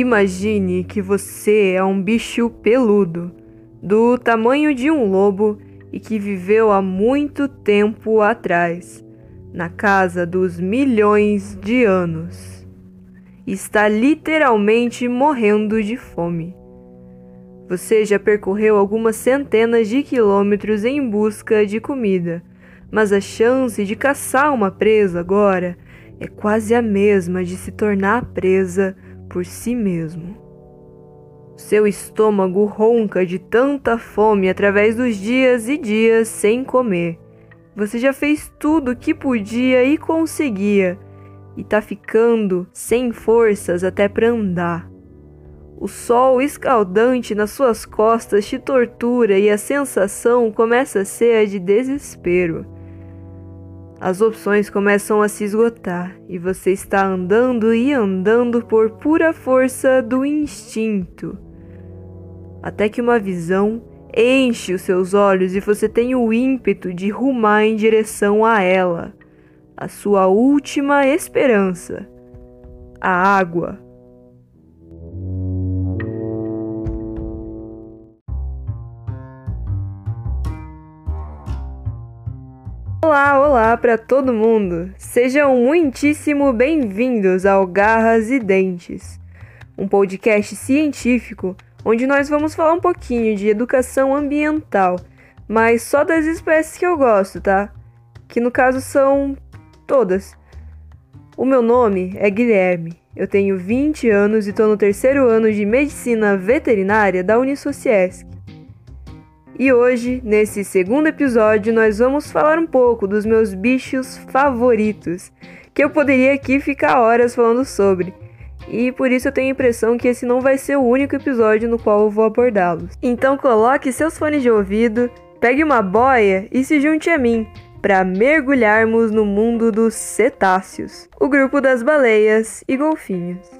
Imagine que você é um bicho peludo, do tamanho de um lobo e que viveu há muito tempo atrás, na casa dos milhões de anos. Está literalmente morrendo de fome. Você já percorreu algumas centenas de quilômetros em busca de comida, mas a chance de caçar uma presa agora é quase a mesma de se tornar presa por si mesmo. Seu estômago ronca de tanta fome através dos dias e dias sem comer. Você já fez tudo o que podia e conseguia, e tá ficando sem forças até para andar. O sol escaldante nas suas costas te tortura e a sensação começa a ser a de desespero. As opções começam a se esgotar e você está andando e andando por pura força do instinto. Até que uma visão enche os seus olhos e você tem o ímpeto de rumar em direção a ela, a sua última esperança a água. Olá, olá para todo mundo! Sejam muitíssimo bem-vindos ao Garras e Dentes, um podcast científico onde nós vamos falar um pouquinho de educação ambiental, mas só das espécies que eu gosto, tá? Que no caso são todas. O meu nome é Guilherme, eu tenho 20 anos e estou no terceiro ano de Medicina Veterinária da Unisociesc. E hoje, nesse segundo episódio, nós vamos falar um pouco dos meus bichos favoritos, que eu poderia aqui ficar horas falando sobre. E por isso eu tenho a impressão que esse não vai ser o único episódio no qual eu vou abordá-los. Então coloque seus fones de ouvido, pegue uma boia e se junte a mim para mergulharmos no mundo dos cetáceos, o grupo das baleias e golfinhos.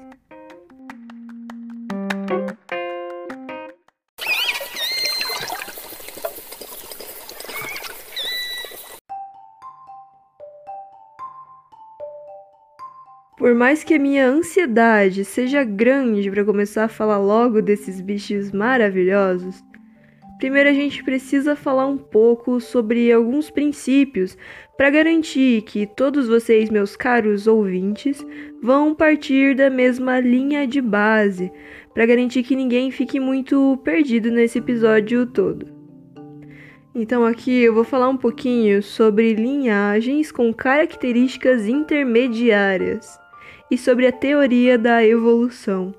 Por mais que a minha ansiedade seja grande para começar a falar logo desses bichos maravilhosos, primeiro a gente precisa falar um pouco sobre alguns princípios para garantir que todos vocês, meus caros ouvintes, vão partir da mesma linha de base, para garantir que ninguém fique muito perdido nesse episódio todo. Então aqui eu vou falar um pouquinho sobre linhagens com características intermediárias e sobre a teoria da evolução.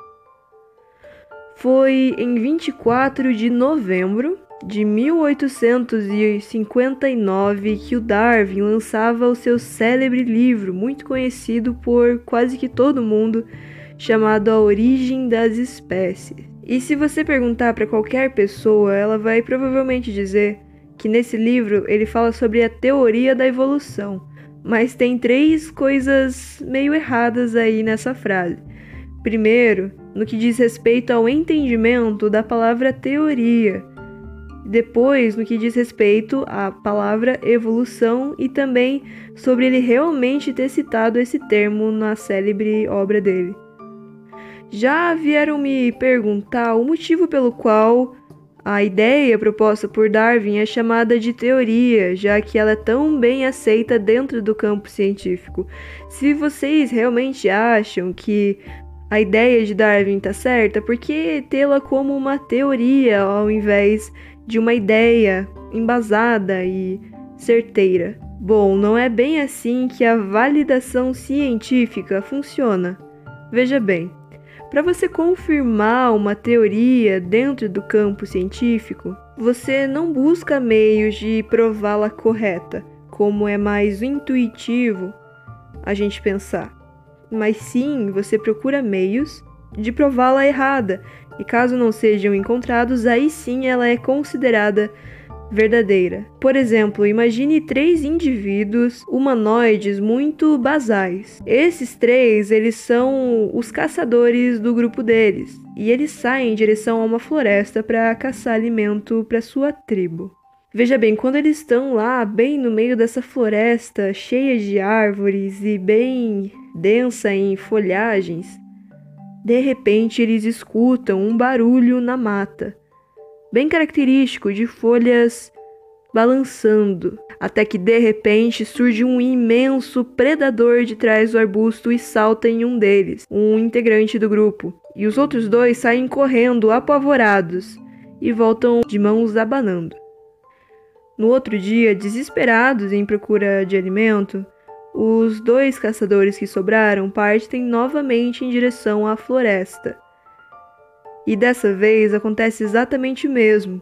Foi em 24 de novembro de 1859 que o Darwin lançava o seu célebre livro, muito conhecido por quase que todo mundo, chamado A Origem das Espécies. E se você perguntar para qualquer pessoa, ela vai provavelmente dizer que nesse livro ele fala sobre a teoria da evolução, mas tem três coisas meio erradas aí nessa frase. Primeiro, no que diz respeito ao entendimento da palavra teoria. Depois, no que diz respeito à palavra evolução e também sobre ele realmente ter citado esse termo na célebre obra dele. Já vieram me perguntar o motivo pelo qual a ideia proposta por Darwin é chamada de teoria, já que ela é tão bem aceita dentro do campo científico. Se vocês realmente acham que a ideia de Darwin está certa, por que tê-la como uma teoria ao invés de uma ideia embasada e certeira? Bom, não é bem assim que a validação científica funciona. Veja bem, para você confirmar uma teoria dentro do campo científico, você não busca meios de prová-la correta, como é mais intuitivo a gente pensar. Mas sim, você procura meios de prová-la errada, e caso não sejam encontrados, aí sim ela é considerada verdadeira. Por exemplo, imagine três indivíduos humanoides muito basais. Esses três, eles são os caçadores do grupo deles, e eles saem em direção a uma floresta para caçar alimento para sua tribo. Veja bem, quando eles estão lá, bem no meio dessa floresta, cheia de árvores e bem densa em folhagens, De repente, eles escutam um barulho na mata, bem característico de folhas balançando, até que de repente surge um imenso predador de trás do arbusto e salta em um deles, um integrante do grupo. E os outros dois saem correndo, apavorados, e voltam de mãos abanando. No outro dia, desesperados em procura de alimento, os dois caçadores que sobraram partem novamente em direção à floresta. E dessa vez acontece exatamente o mesmo,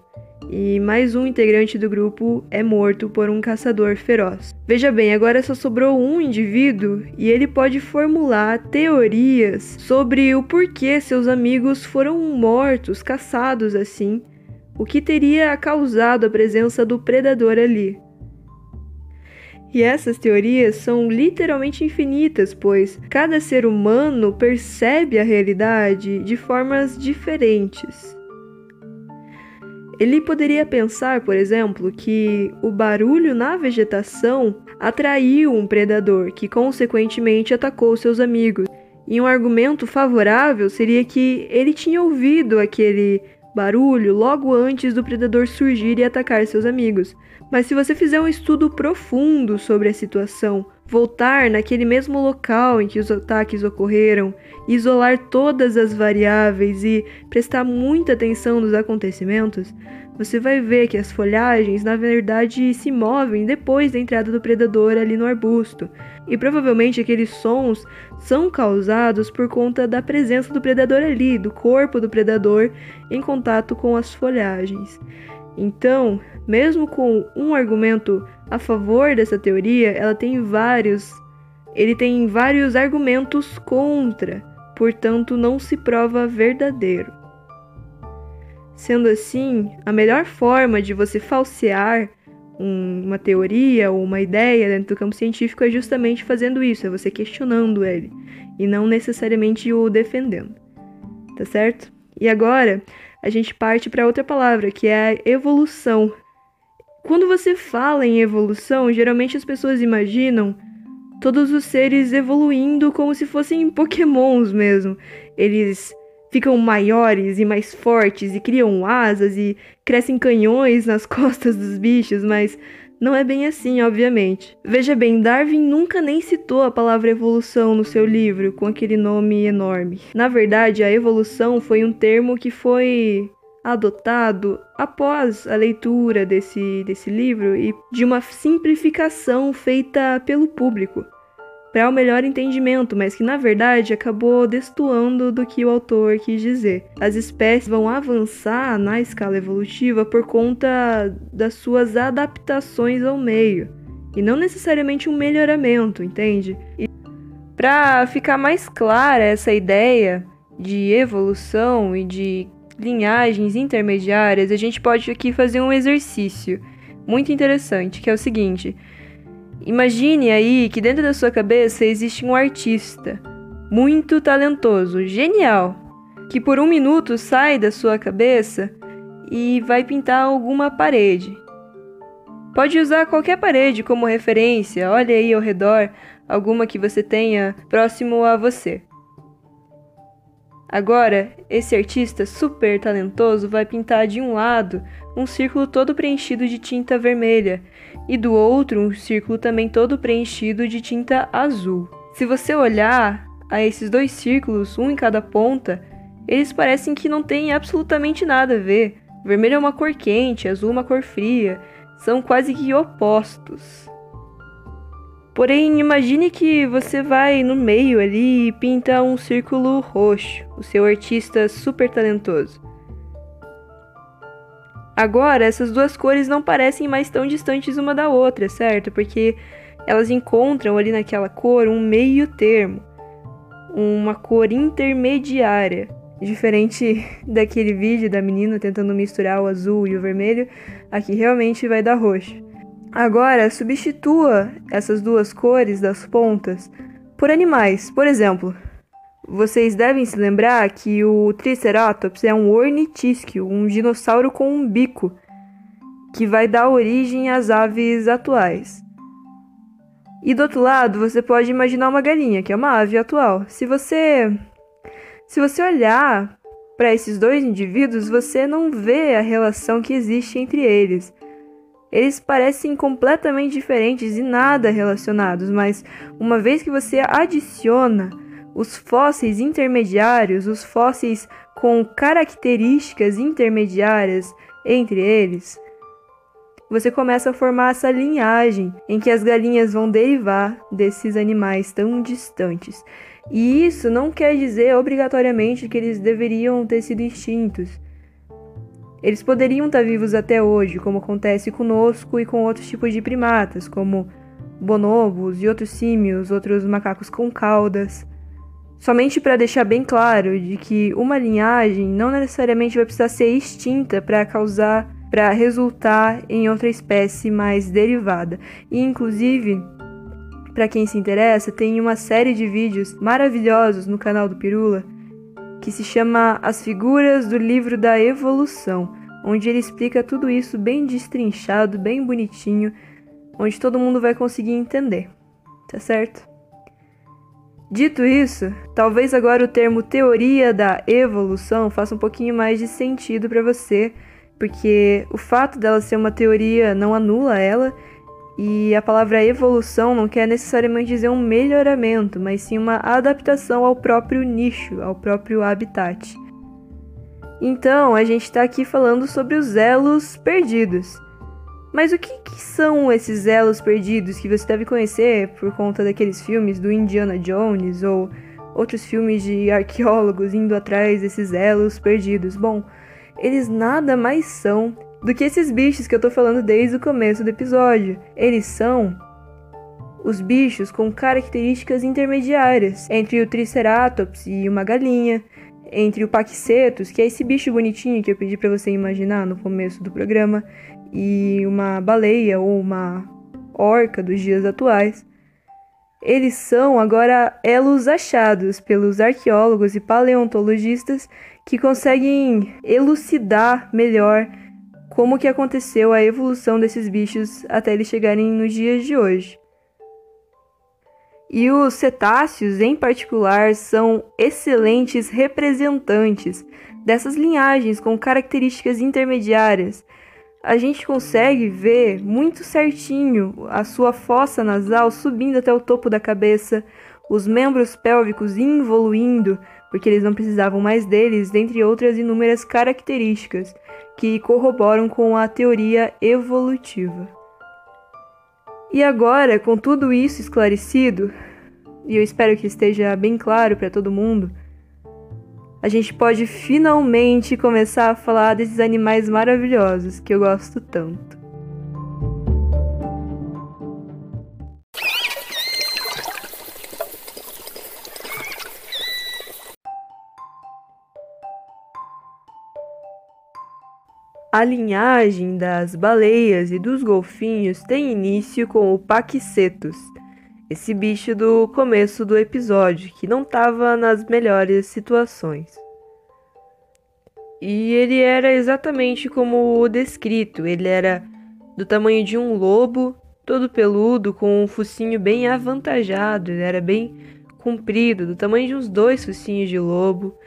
e mais um integrante do grupo é morto por um caçador feroz. Veja bem, agora só sobrou um indivíduo e ele pode formular teorias sobre o porquê seus amigos foram mortos, caçados assim, o que teria causado a presença do predador ali. E essas teorias são literalmente infinitas, pois cada ser humano percebe a realidade de formas diferentes. Ele poderia pensar, por exemplo, que o barulho na vegetação atraiu um predador que, consequentemente, atacou seus amigos. E um argumento favorável seria que ele tinha ouvido aquele barulho logo antes do predador surgir e atacar seus amigos. Mas se você fizer um estudo profundo sobre a situação, voltar naquele mesmo local em que os ataques ocorreram, isolar todas as variáveis e prestar muita atenção nos acontecimentos, você vai ver que as folhagens na verdade se movem depois da entrada do predador ali no arbusto, e provavelmente aqueles sons são causados por conta da presença do predador ali, do corpo do predador em contato com as folhagens. Então, mesmo com um argumento a favor dessa teoria, ela tem vários, ele tem vários argumentos contra, portanto não se prova verdadeiro. Sendo assim, a melhor forma de você falsear um, uma teoria ou uma ideia dentro do campo científico é justamente fazendo isso, é você questionando ele e não necessariamente o defendendo. Tá certo? E agora, a gente parte para outra palavra, que é a evolução. Quando você fala em evolução, geralmente as pessoas imaginam todos os seres evoluindo como se fossem pokémons mesmo. Eles ficam maiores e mais fortes e criam asas e crescem canhões nas costas dos bichos, mas não é bem assim, obviamente. Veja bem, Darwin nunca nem citou a palavra evolução no seu livro, com aquele nome enorme. Na verdade, a evolução foi um termo que foi adotado após a leitura desse, desse livro e de uma simplificação feita pelo público para o melhor entendimento, mas que na verdade acabou destoando do que o autor quis dizer. As espécies vão avançar na escala evolutiva por conta das suas adaptações ao meio, e não necessariamente um melhoramento, entende? Para ficar mais clara essa ideia de evolução e de linhagens intermediárias, a gente pode aqui fazer um exercício muito interessante, que é o seguinte: Imagine aí que dentro da sua cabeça existe um artista muito talentoso, genial, que por um minuto sai da sua cabeça e vai pintar alguma parede. Pode usar qualquer parede como referência, olha aí ao redor alguma que você tenha próximo a você. Agora, esse artista super talentoso vai pintar de um lado um círculo todo preenchido de tinta vermelha e do outro um círculo também todo preenchido de tinta azul. Se você olhar a esses dois círculos, um em cada ponta, eles parecem que não têm absolutamente nada a ver. vermelho é uma cor quente, azul uma cor fria, são quase que opostos. Porém, imagine que você vai no meio ali e pinta um círculo roxo, o seu artista super talentoso. Agora, essas duas cores não parecem mais tão distantes uma da outra, certo? Porque elas encontram ali naquela cor um meio termo, uma cor intermediária. Diferente daquele vídeo da menina tentando misturar o azul e o vermelho, aqui realmente vai dar roxo. Agora, substitua essas duas cores das pontas por animais. Por exemplo, vocês devem se lembrar que o Triceratops é um ornitísquio, um dinossauro com um bico, que vai dar origem às aves atuais. E do outro lado, você pode imaginar uma galinha, que é uma ave atual. Se você Se você olhar para esses dois indivíduos, você não vê a relação que existe entre eles. Eles parecem completamente diferentes e nada relacionados, mas uma vez que você adiciona os fósseis intermediários, os fósseis com características intermediárias entre eles, você começa a formar essa linhagem em que as galinhas vão derivar desses animais tão distantes. E isso não quer dizer obrigatoriamente que eles deveriam ter sido extintos. Eles poderiam estar vivos até hoje, como acontece conosco e com outros tipos de primatas, como bonobos e outros símios, outros macacos com caudas. Somente para deixar bem claro de que uma linhagem não necessariamente vai precisar ser extinta para causar, para resultar em outra espécie mais derivada. E inclusive, para quem se interessa, tem uma série de vídeos maravilhosos no canal do Pirula que se chama As Figuras do Livro da Evolução, onde ele explica tudo isso bem destrinchado, bem bonitinho, onde todo mundo vai conseguir entender. Tá certo? Dito isso, talvez agora o termo teoria da evolução faça um pouquinho mais de sentido para você, porque o fato dela ser uma teoria não anula ela, e a palavra evolução não quer necessariamente dizer um melhoramento, mas sim uma adaptação ao próprio nicho, ao próprio habitat. Então, a gente está aqui falando sobre os elos perdidos. Mas o que, que, são esses elos perdidos que você deve conhecer por conta daqueles filmes do Indiana Jones ou outros filmes de arqueólogos indo atrás desses elos perdidos? Bom, eles nada mais são do que esses bichos que eu tô falando desde o começo do episódio. Eles são os bichos com características intermediárias entre o Triceratops e uma galinha, entre o Paquicetus, que é esse bicho bonitinho que eu pedi para você imaginar no começo do programa, e uma baleia ou uma orca dos dias atuais, eles são agora elos achados pelos arqueólogos e paleontologistas que conseguem elucidar melhor como que aconteceu a evolução desses bichos até eles chegarem nos dias de hoje. E os cetáceos, em particular, são excelentes representantes dessas linhagens com características intermediárias a gente consegue ver muito certinho a sua fossa nasal subindo até o topo da cabeça, os membros pélvicos involuindo, porque eles não precisavam mais deles, dentre outras inúmeras características que corroboram com a teoria evolutiva. E agora, com tudo isso esclarecido, e eu espero que esteja bem claro para todo mundo, a gente pode finalmente começar a falar desses animais maravilhosos que eu gosto tanto. A linhagem das baleias e dos golfinhos tem início com o Paquicetus, esse bicho do começo do episódio, que não estava nas melhores situações. E ele era exatamente como o descrito, ele era do tamanho de um lobo, todo peludo, com um focinho bem avantajado, ele era bem comprido, do tamanho de uns dois focinhos de lobo,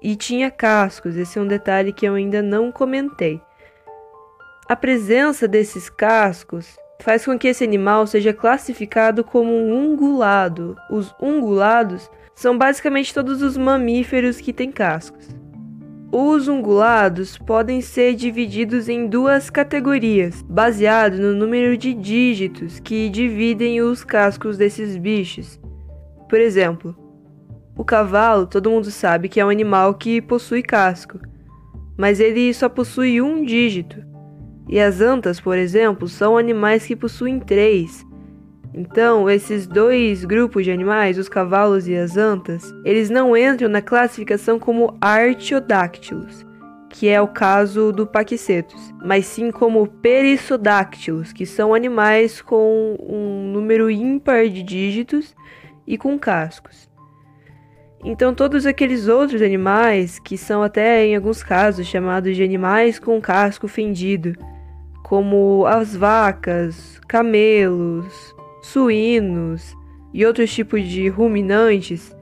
e tinha cascos, esse é um detalhe que eu ainda não comentei. A presença desses cascos faz com que esse animal seja classificado como um ungulado. Os ungulados são basicamente todos os mamíferos que têm cascos. Os ungulados podem ser divididos em duas categorias, baseado no número de dígitos que dividem os cascos desses bichos. Por exemplo, o cavalo, todo mundo sabe que é um animal que possui casco, mas ele só possui um dígito. E as antas, por exemplo, são animais que possuem três. Então, esses dois grupos de animais, os cavalos e as antas, eles não entram na classificação como artiodáctilos, que é o caso do Paquicetus, mas sim como perissodáctilos, que são animais com um número ímpar de dígitos e com cascos. Então, todos aqueles outros animais, que são até em alguns casos chamados de animais com casco fendido, como as vacas, camelos, suínos e outros tipos de ruminantes,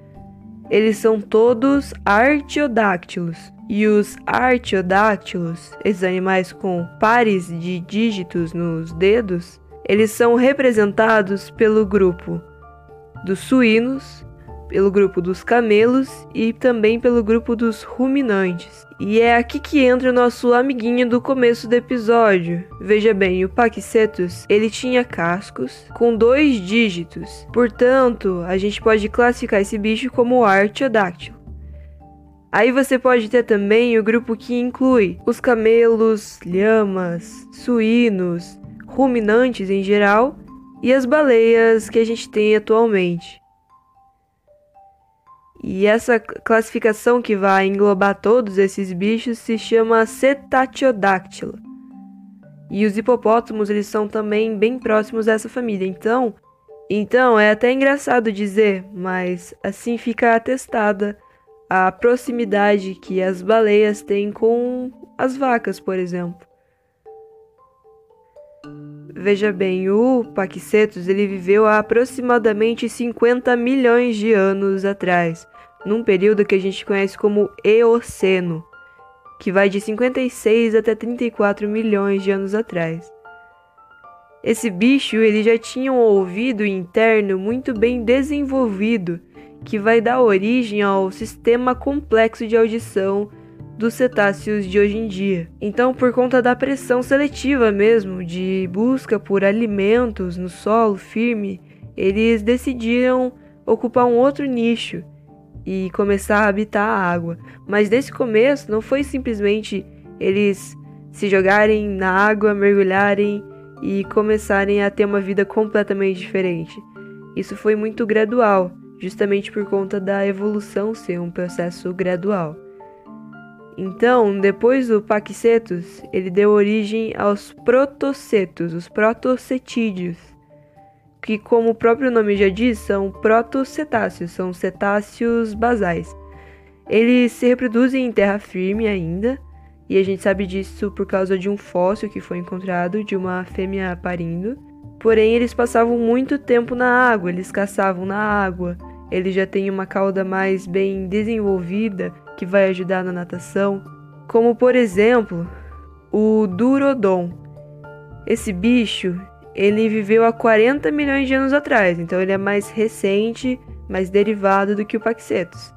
eles são todos artiodáctilos. E os artiodáctilos, esses animais com pares de dígitos nos dedos, eles são representados pelo grupo dos suínos, pelo grupo dos camelos e também pelo grupo dos ruminantes. E é aqui que entra o nosso amiguinho do começo do episódio. Veja bem, o Paquicetus, ele tinha cascos com dois dígitos. Portanto, a gente pode classificar esse bicho como artiodáctilo. Aí você pode ter também o grupo que inclui os camelos, lhamas, suínos, ruminantes em geral e as baleias que a gente tem atualmente. E essa classificação que vai englobar todos esses bichos se chama Cetatiodáctila. E os hipopótamos eles são também bem próximos dessa família. Então, então é até engraçado dizer, mas assim fica atestada a proximidade que as baleias têm com as vacas, por exemplo. Veja bem, o Paquicetus ele viveu há aproximadamente 50 milhões de anos atrás, num período que a gente conhece como Eoceno, que vai de 56 até 34 milhões de anos atrás. Esse bicho ele já tinha um ouvido interno muito bem desenvolvido, que vai dar origem ao sistema complexo de audição dos cetáceos de hoje em dia. Então, por conta da pressão seletiva mesmo, de busca por alimentos no solo firme, eles decidiram ocupar um outro nicho e começar a habitar a água. Mas desse começo não foi simplesmente eles se jogarem na água, mergulharem e começarem a ter uma vida completamente diferente. Isso foi muito gradual, justamente por conta da evolução ser um processo gradual. Então, depois do Paquicetus, ele deu origem aos protocetos, os protocetídeos, que, como o próprio nome já diz, são protocetáceos, são cetáceos basais. Eles se reproduzem em terra firme ainda, e a gente sabe disso por causa de um fóssil que foi encontrado de uma fêmea parindo. Porém, eles passavam muito tempo na água, eles caçavam na água, eles já têm uma cauda mais bem desenvolvida que vai ajudar na natação, como por exemplo o Durodon. Esse bicho, ele viveu há 40 milhões de anos atrás, então ele é mais recente, mais derivado do que o Paxetus.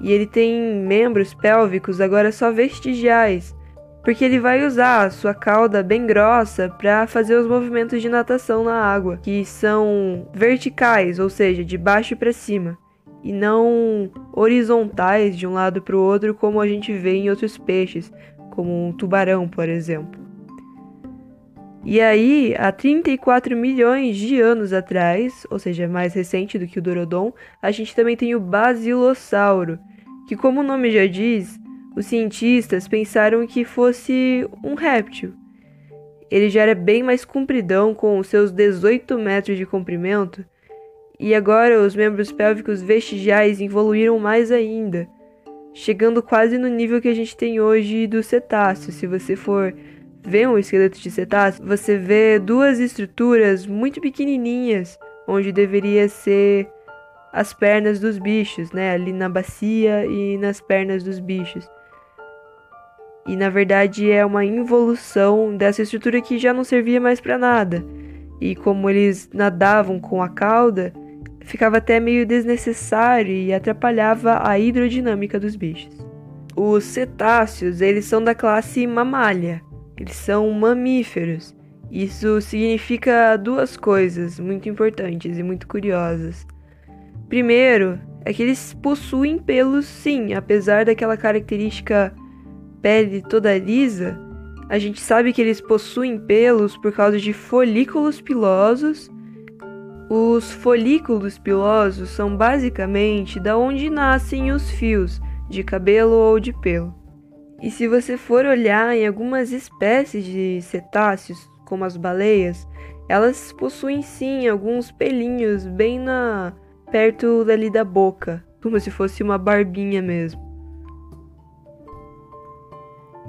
E ele tem membros pélvicos agora só vestigiais, porque ele vai usar a sua cauda bem grossa para fazer os movimentos de natação na água, que são verticais, ou seja, de baixo para cima, e não horizontais de um lado para o outro como a gente vê em outros peixes, como um tubarão, por exemplo. E aí, há 34 milhões de anos atrás, ou seja, mais recente do que o Dorodon, a gente também tem o Basilossauro, que, como o nome já diz, os cientistas pensaram que fosse um réptil. Ele já era bem mais compridão, com seus 18 metros de comprimento, e agora os membros pélvicos vestigiais evoluíram mais ainda, chegando quase no nível que a gente tem hoje do cetáceo. Se você for vê um esqueleto de cetáceo, você vê duas estruturas muito pequenininhas, onde deveria ser as pernas dos bichos, né? Ali na bacia e nas pernas dos bichos. E na verdade é uma involução dessa estrutura que já não servia mais para nada. E como eles nadavam com a cauda, ficava até meio desnecessário e atrapalhava a hidrodinâmica dos bichos. Os cetáceos, eles são da classe mamália, eles são mamíferos. Isso significa duas coisas muito importantes e muito curiosas. Primeiro, é que eles possuem pelos sim, apesar daquela característica pele toda lisa, a gente sabe que eles possuem pelos por causa de folículos pilosos. Os folículos pilosos são basicamente da onde nascem os fios de cabelo ou de pelo. E se você for olhar em algumas espécies de cetáceos, como as baleias, elas possuem sim alguns pelinhos bem na perto dali da boca, como se fosse uma barbinha mesmo.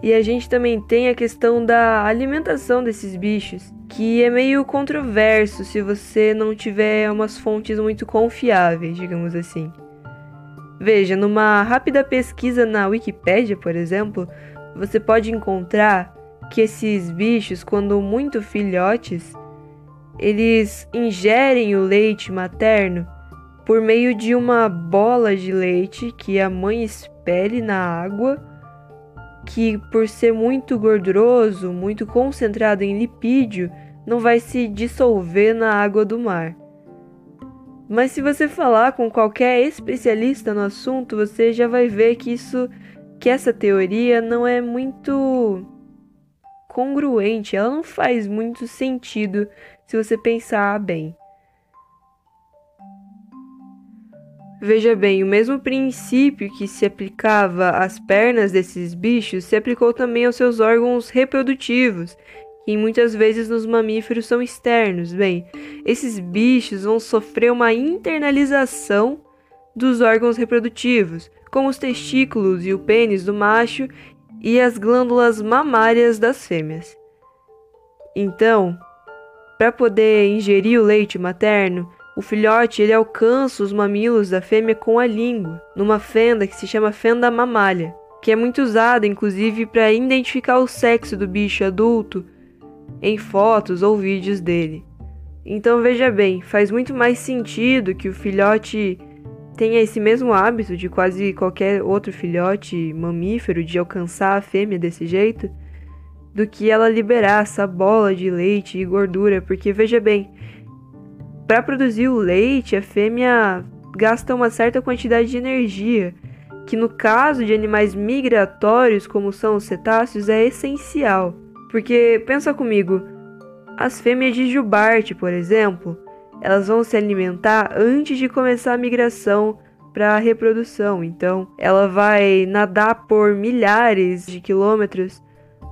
E a gente também tem a questão da alimentação desses bichos, que é meio controverso se você não tiver umas fontes muito confiáveis, digamos assim. Veja, numa rápida pesquisa na Wikipédia, por exemplo, você pode encontrar que esses bichos, quando muito filhotes, eles ingerem o leite materno por meio de uma bola de leite que a mãe expele na água, que por ser muito gorduroso, muito concentrado em lipídio, não vai se dissolver na água do mar. Mas se você falar com qualquer especialista no assunto, você já vai ver que isso que essa teoria não é muito congruente, ela não faz muito sentido se você pensar bem. Veja bem, o mesmo princípio que se aplicava às pernas desses bichos se aplicou também aos seus órgãos reprodutivos que muitas vezes nos mamíferos são externos. Bem, esses bichos vão sofrer uma internalização dos órgãos reprodutivos, como os testículos e o pênis do macho e as glândulas mamárias das fêmeas. Então, para poder ingerir o leite materno, o filhote ele alcança os mamilos da fêmea com a língua, numa fenda que se chama fenda mamália, que é muito usada inclusive para identificar o sexo do bicho adulto em fotos ou vídeos dele. Então veja bem, faz muito mais sentido que o filhote tenha esse mesmo hábito de quase qualquer outro filhote mamífero de alcançar a fêmea desse jeito, do que ela liberar essa bola de leite e gordura, porque veja bem, para produzir o leite, a fêmea gasta uma certa quantidade de energia, que no caso de animais migratórios, como são os cetáceos, é essencial. Porque pensa comigo, as fêmeas de jubarte, por exemplo, elas vão se alimentar antes de começar a migração para a reprodução. Então, ela vai nadar por milhares de quilômetros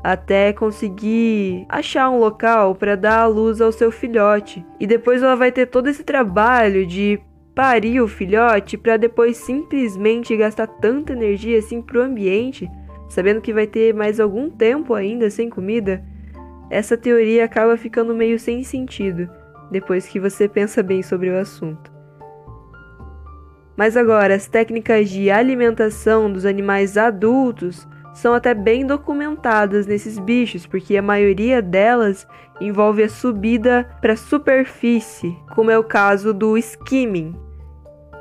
até conseguir achar um local para dar a luz ao seu filhote. E depois ela vai ter todo esse trabalho de parir o filhote para depois simplesmente gastar tanta energia assim pro ambiente sabendo que vai ter mais algum tempo ainda sem comida, essa teoria acaba ficando meio sem sentido depois que você pensa bem sobre o assunto. Mas agora, as técnicas de alimentação dos animais adultos são até bem documentadas nesses bichos, porque a maioria delas envolve a subida para a superfície, como é o caso do skimming,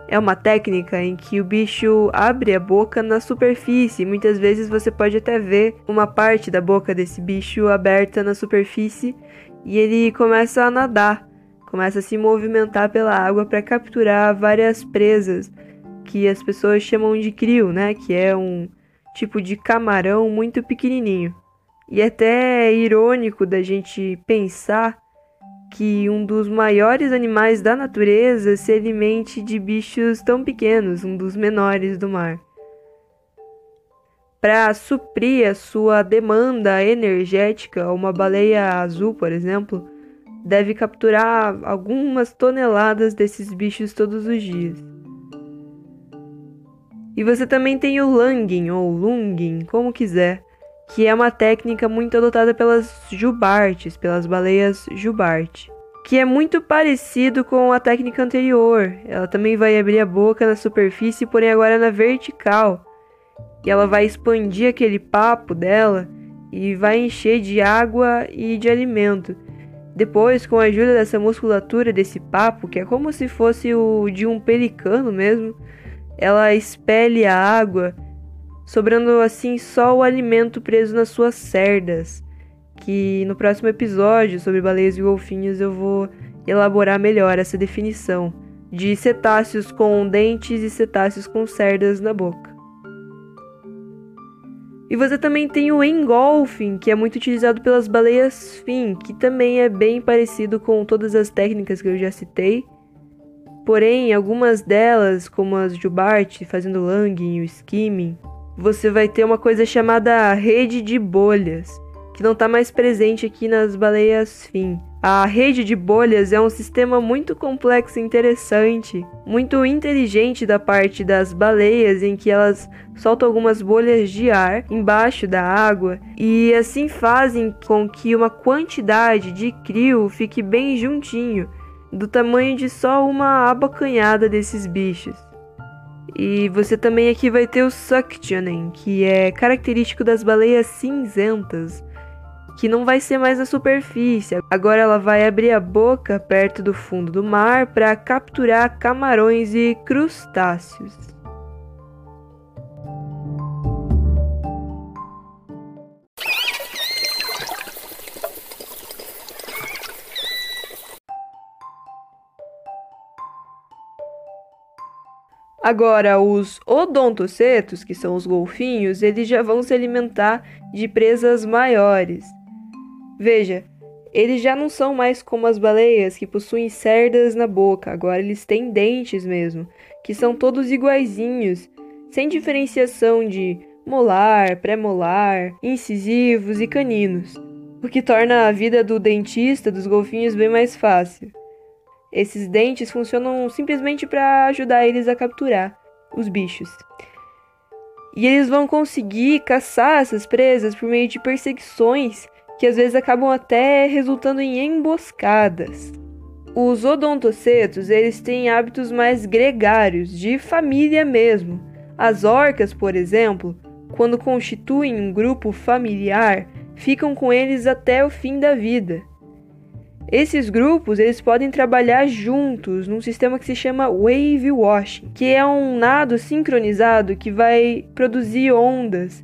é uma técnica em que o bicho abre a boca na superfície. Muitas vezes você pode até ver uma parte da boca desse bicho aberta na superfície e ele começa a nadar, começa a se movimentar pela água para capturar várias presas que as pessoas chamam de crio, né? Que é um tipo de camarão muito pequenininho. E é até irônico da gente pensar que um dos maiores animais da natureza se alimente de bichos tão pequenos, um dos menores do mar. Para suprir a sua demanda energética, uma baleia azul, por exemplo, deve capturar algumas toneladas desses bichos todos os dias. E você também tem o langing ou lunging, como quiser, que é uma técnica muito adotada pelas jubartes, pelas baleias jubarte, que é muito parecido com a técnica anterior. Ela também vai abrir a boca na superfície, porém agora na vertical. E ela vai expandir aquele papo dela e vai encher de água e de alimento. Depois, com a ajuda dessa musculatura desse papo, que é como se fosse o de um pelicano mesmo, ela expele a água sobrando assim só o alimento preso nas suas cerdas. Que no próximo episódio sobre baleias e golfinhos eu vou elaborar melhor essa definição de cetáceos com dentes e cetáceos com cerdas na boca. E você também tem o engolfing, que é muito utilizado pelas baleias fin, que também é bem parecido com todas as técnicas que eu já citei. Porém, algumas delas, como as jubarte, fazendo langing e o skimming, você vai ter uma coisa chamada rede de bolhas, que não está mais presente aqui nas baleias fim. A rede de bolhas é um sistema muito complexo e interessante, muito inteligente da parte das baleias, em que elas soltam algumas bolhas de ar embaixo da água e assim fazem com que uma quantidade de crio fique bem juntinho, do tamanho de só uma abocanhada desses bichos. E você também aqui vai ter o suctioning, que é característico das baleias cinzentas, que não vai ser mais na superfície. Agora ela vai abrir a boca perto do fundo do mar para capturar camarões e crustáceos. Agora, os odontocetos, que são os golfinhos, eles já vão se alimentar de presas maiores. Veja, eles já não são mais como as baleias que possuem cerdas na boca, agora eles têm dentes mesmo, que são todos iguaizinhos, sem diferenciação de molar, pré-molar, incisivos e caninos, o que torna a vida do dentista dos golfinhos bem mais fácil. Esses dentes funcionam simplesmente para ajudar eles a capturar os bichos. E eles vão conseguir caçar essas presas por meio de perseguições que às vezes acabam até resultando em emboscadas. Os odontocetos, eles têm hábitos mais gregários, de família mesmo. As orcas, por exemplo, quando constituem um grupo familiar, ficam com eles até o fim da vida. Esses grupos eles podem trabalhar juntos num sistema que se chama wave washing, que é um nado sincronizado que vai produzir ondas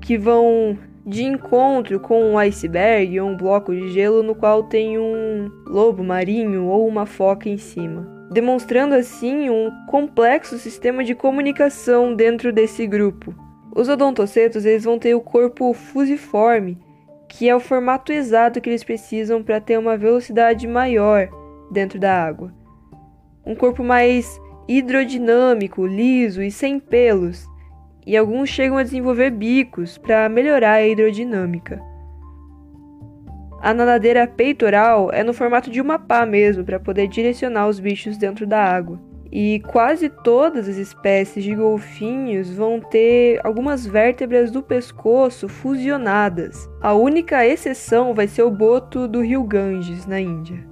que vão de encontro com um iceberg ou um bloco de gelo no qual tem um lobo marinho ou uma foca em cima, demonstrando assim um complexo sistema de comunicação dentro desse grupo. Os odontocetos eles vão ter o corpo fusiforme que é o formato exato que eles precisam para ter uma velocidade maior dentro da água. Um corpo mais hidrodinâmico, liso e sem pelos, e alguns chegam a desenvolver bicos para melhorar a hidrodinâmica. A nadadeira peitoral é no formato de uma pá mesmo, para poder direcionar os bichos dentro da água e quase todas as espécies de golfinhos vão ter algumas vértebras do pescoço fusionadas. A única exceção vai ser o boto do rio Ganges, na Índia.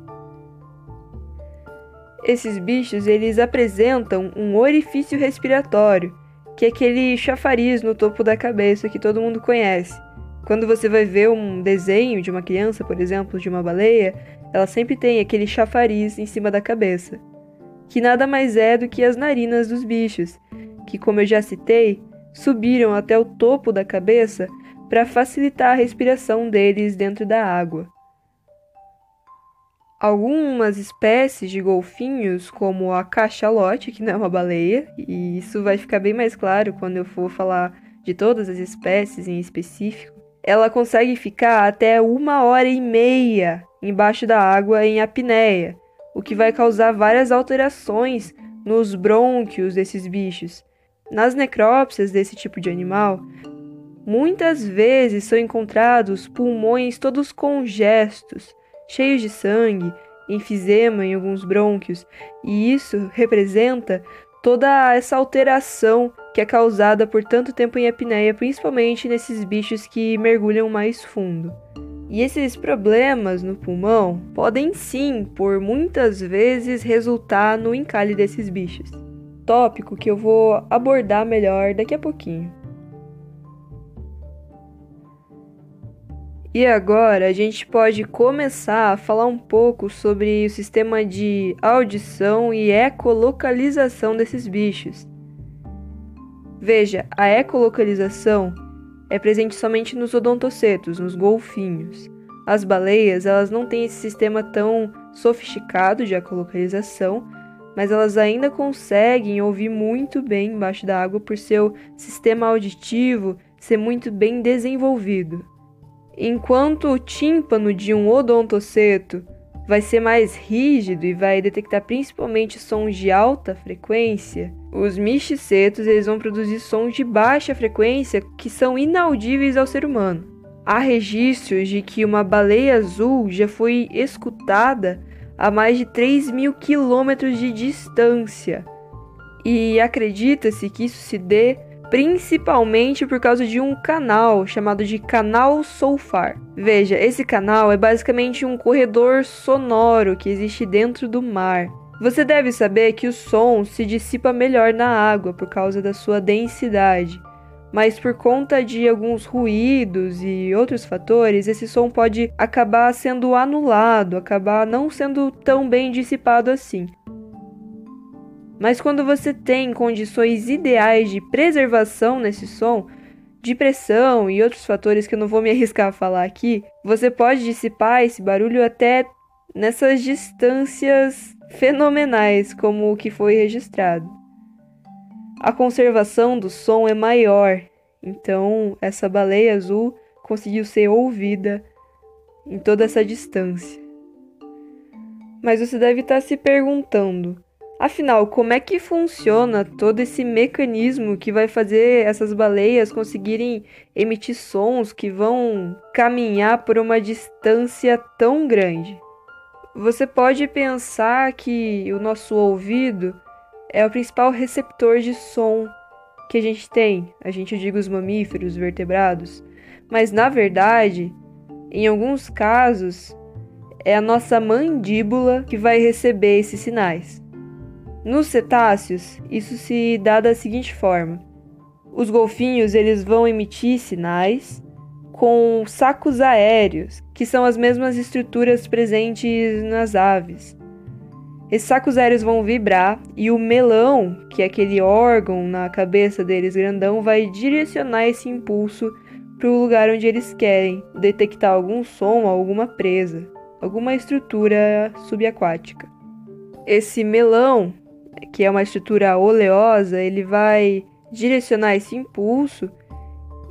Esses bichos eles apresentam um orifício respiratório, que é aquele chafariz no topo da cabeça que todo mundo conhece. Quando você vai ver um desenho de uma criança, por exemplo, de uma baleia, ela sempre tem aquele chafariz em cima da cabeça que nada mais é do que as narinas dos bichos, que, como eu já citei, subiram até o topo da cabeça para facilitar a respiração deles dentro da água. Algumas espécies de golfinhos, como a cachalote, que não é uma baleia, e isso vai ficar bem mais claro quando eu for falar de todas as espécies em específico, ela consegue ficar até uma hora e meia embaixo da água em apneia, o que vai causar várias alterações nos brônquios desses bichos. Nas necrópsias desse tipo de animal, muitas vezes são encontrados pulmões todos congestos, cheios de sangue, enfisema em alguns brônquios, e isso representa toda essa alteração que é causada por tanto tempo em apneia, principalmente nesses bichos que mergulham mais fundo. E esses problemas no pulmão podem sim, por muitas vezes, resultar no encalhe desses bichos. Tópico que eu vou abordar melhor daqui a pouquinho. E agora a gente pode começar a falar um pouco sobre o sistema de audição e ecolocalização desses bichos. Veja, a ecolocalização é presente somente nos odontocetos, nos golfinhos. As baleias, elas não têm esse sistema tão sofisticado de ecolocalização, mas elas ainda conseguem ouvir muito bem embaixo da água por seu sistema auditivo ser muito bem desenvolvido. Enquanto o tímpano de um odontoceto vai ser mais rígido e vai detectar principalmente sons de alta frequência, os misticetos eles vão produzir sons de baixa frequência que são inaudíveis ao ser humano. Há registros de que uma baleia azul já foi escutada a mais de 3 mil quilômetros de distância. E acredita-se que isso se dê principalmente por causa de um canal chamado de canal Soufar. Veja, esse canal é basicamente um corredor sonoro que existe dentro do mar. Você deve saber que o som se dissipa melhor na água por causa da sua densidade, mas por conta de alguns ruídos e outros fatores, esse som pode acabar sendo anulado, acabar não sendo tão bem dissipado assim. Mas quando você tem condições ideais de preservação nesse som, de pressão e outros fatores que eu não vou me arriscar a falar aqui, você pode dissipar esse barulho até nessas distâncias fenomenais como o que foi registrado. A conservação do som é maior, então essa baleia azul conseguiu ser ouvida em toda essa distância. Mas você deve estar se perguntando: Afinal, como é que funciona todo esse mecanismo que vai fazer essas baleias conseguirem emitir sons que vão caminhar por uma distância tão grande? Você pode pensar que o nosso ouvido é o principal receptor de som que a gente tem. A gente diga os mamíferos, os vertebrados, mas na verdade, em alguns casos, é a nossa mandíbula que vai receber esses sinais. Nos cetáceos, isso se dá da seguinte forma: os golfinhos eles vão emitir sinais com sacos aéreos, que são as mesmas estruturas presentes nas aves. Esses sacos aéreos vão vibrar e o melão, que é aquele órgão na cabeça deles grandão, vai direcionar esse impulso para o lugar onde eles querem detectar algum som, alguma presa, alguma estrutura subaquática. Esse melão que é uma estrutura oleosa, ele vai direcionar esse impulso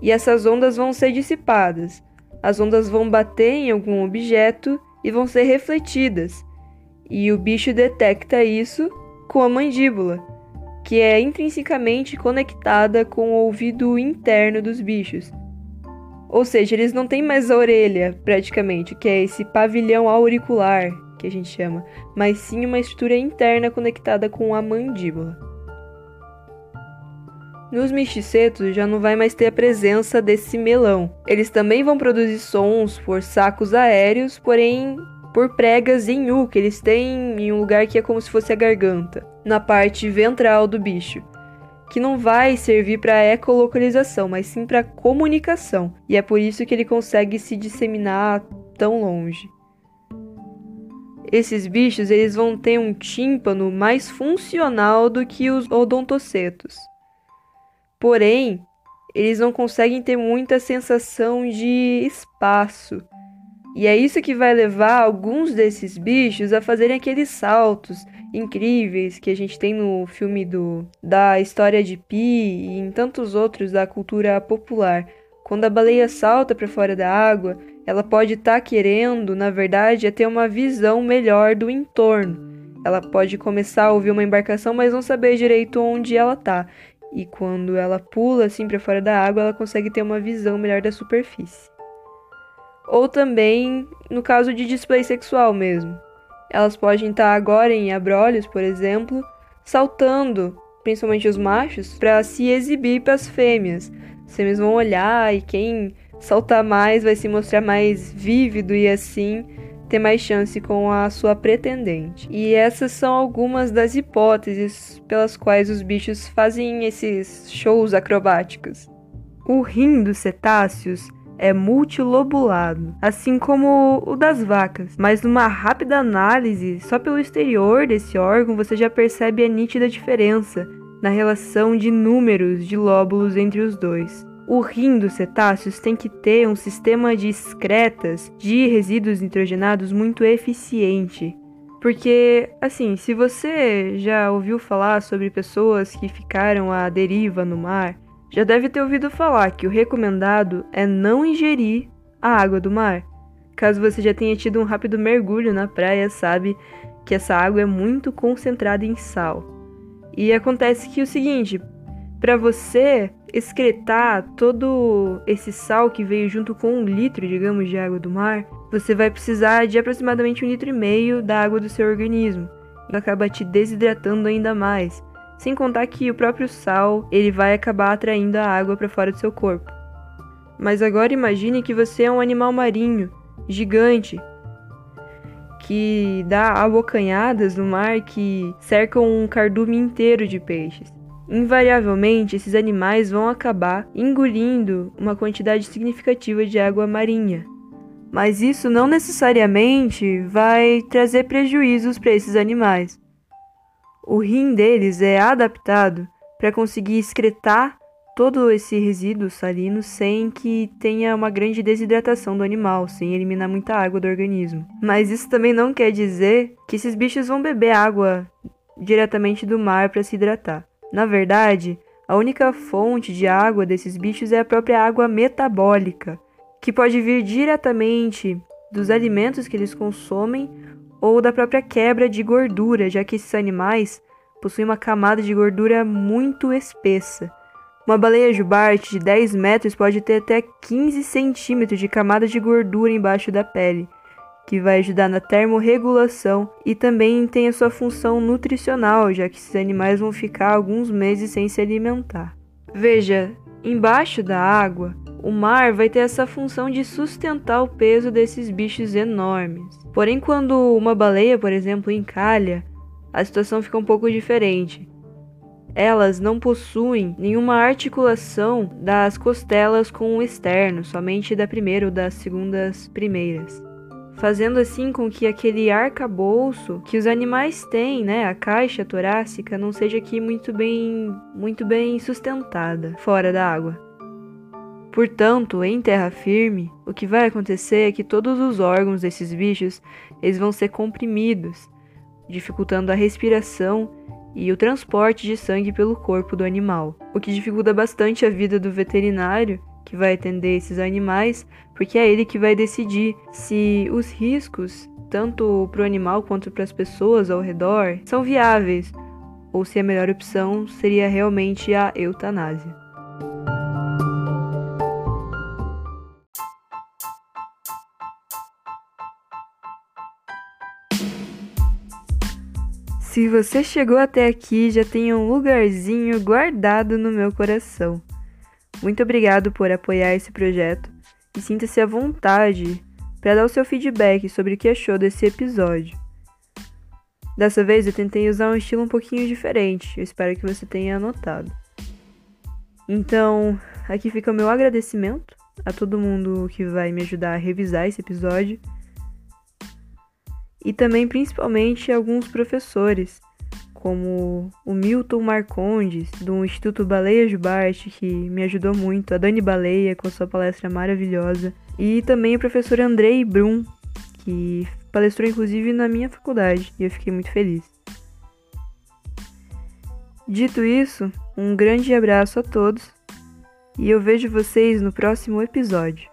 e essas ondas vão ser dissipadas. As ondas vão bater em algum objeto e vão ser refletidas. E o bicho detecta isso com a mandíbula, que é intrinsecamente conectada com o ouvido interno dos bichos. Ou seja, eles não têm mais a orelha, praticamente, que é esse pavilhão auricular que a gente chama, mas sim uma estrutura interna conectada com a mandíbula. Nos misticetos já não vai mais ter a presença desse melão. Eles também vão produzir sons por sacos aéreos, porém por pregas em U que eles têm em um lugar que é como se fosse a garganta, na parte ventral do bicho, que não vai servir para ecolocalização, mas sim para comunicação, e é por isso que ele consegue se disseminar tão longe esses bichos eles vão ter um tímpano mais funcional do que os odontocetos. Porém, eles não conseguem ter muita sensação de espaço. E é isso que vai levar alguns desses bichos a fazerem aqueles saltos incríveis que a gente tem no filme do da história de Pi e em tantos outros da cultura popular. Quando a baleia salta para fora da água, ela pode estar tá querendo, na verdade, é ter uma visão melhor do entorno. Ela pode começar a ouvir uma embarcação, mas não saber direito onde ela está. E quando ela pula assim para fora da água, ela consegue ter uma visão melhor da superfície. Ou também no caso de display sexual mesmo. Elas podem estar agora em abrolhos, por exemplo, saltando, principalmente os machos, para se exibir para as fêmeas. As fêmeas vão olhar e quem saltar mais, vai se mostrar mais vívido e assim ter mais chance com a sua pretendente. E essas são algumas das hipóteses pelas quais os bichos fazem esses shows acrobáticos. O rim dos cetáceos é multilobulado, assim como o das vacas, mas numa rápida análise, só pelo exterior desse órgão você já percebe a nítida diferença na relação de números de lóbulos entre os dois. O rim dos cetáceos tem que ter um sistema de excretas de resíduos nitrogenados muito eficiente. Porque, assim, se você já ouviu falar sobre pessoas que ficaram à deriva no mar, já deve ter ouvido falar que o recomendado é não ingerir a água do mar. Caso você já tenha tido um rápido mergulho na praia, sabe que essa água é muito concentrada em sal. E acontece que o seguinte, para você excretar todo esse sal que veio junto com um litro, digamos, de água do mar, você vai precisar de aproximadamente um litro e meio da água do seu organismo. Acaba te desidratando ainda mais. Sem contar que o próprio sal ele vai acabar atraindo a água para fora do seu corpo. Mas agora imagine que você é um animal marinho, gigante, que dá abocanhadas no mar que cercam um cardume inteiro de peixes. Invariavelmente, esses animais vão acabar engolindo uma quantidade significativa de água marinha. Mas isso não necessariamente vai trazer prejuízos para esses animais. O rim deles é adaptado para conseguir excretar todo esse resíduo salino sem que tenha uma grande desidratação do animal, sem eliminar muita água do organismo. Mas isso também não quer dizer que esses bichos vão beber água diretamente do mar para se hidratar. Na verdade, a única fonte de água desses bichos é a própria água metabólica, que pode vir diretamente dos alimentos que eles consomem ou da própria quebra de gordura, já que esses animais possuem uma camada de gordura muito espessa. Uma baleia jubarte de 10 metros pode ter até 15 centímetros de camada de gordura embaixo da pele, que vai ajudar na termorregulação e também tem a sua função nutricional, já que esses animais vão ficar alguns meses sem se alimentar. Veja, embaixo da água, o mar vai ter essa função de sustentar o peso desses bichos enormes. Porém, quando uma baleia, por exemplo, encalha, a situação fica um pouco diferente. Elas não possuem nenhuma articulação das costelas com o externo, somente da primeira ou das segundas primeiras fazendo assim com que aquele arcabouço que os animais têm, né, a caixa torácica, não seja aqui muito bem, muito bem sustentada fora da água. Portanto, em terra firme, o que vai acontecer é que todos os órgãos desses bichos eles vão ser comprimidos, dificultando a respiração e o transporte de sangue pelo corpo do animal, o que dificulta bastante a vida do veterinário que vai atender esses animais, porque é ele que vai decidir se os riscos, tanto para o animal quanto para as pessoas ao redor, são viáveis, ou se a melhor opção seria realmente a eutanásia. Se você chegou até aqui, já tem um lugarzinho guardado no meu coração. Muito obrigado por apoiar esse projeto e sinta-se à vontade para dar o seu feedback sobre o que achou desse episódio. Dessa vez eu tentei usar um estilo um pouquinho diferente, eu espero que você tenha anotado. Então, aqui fica o meu agradecimento a todo mundo que vai me ajudar a revisar esse episódio e também principalmente alguns professores como o Milton Marcondes, do Instituto Baleia Jubarte, que me ajudou muito, a Dani Baleia, com sua palestra maravilhosa, e também o professor Andrei Brum, que palestrou inclusive na minha faculdade, e eu fiquei muito feliz. Dito isso, um grande abraço a todos, e eu vejo vocês no próximo episódio.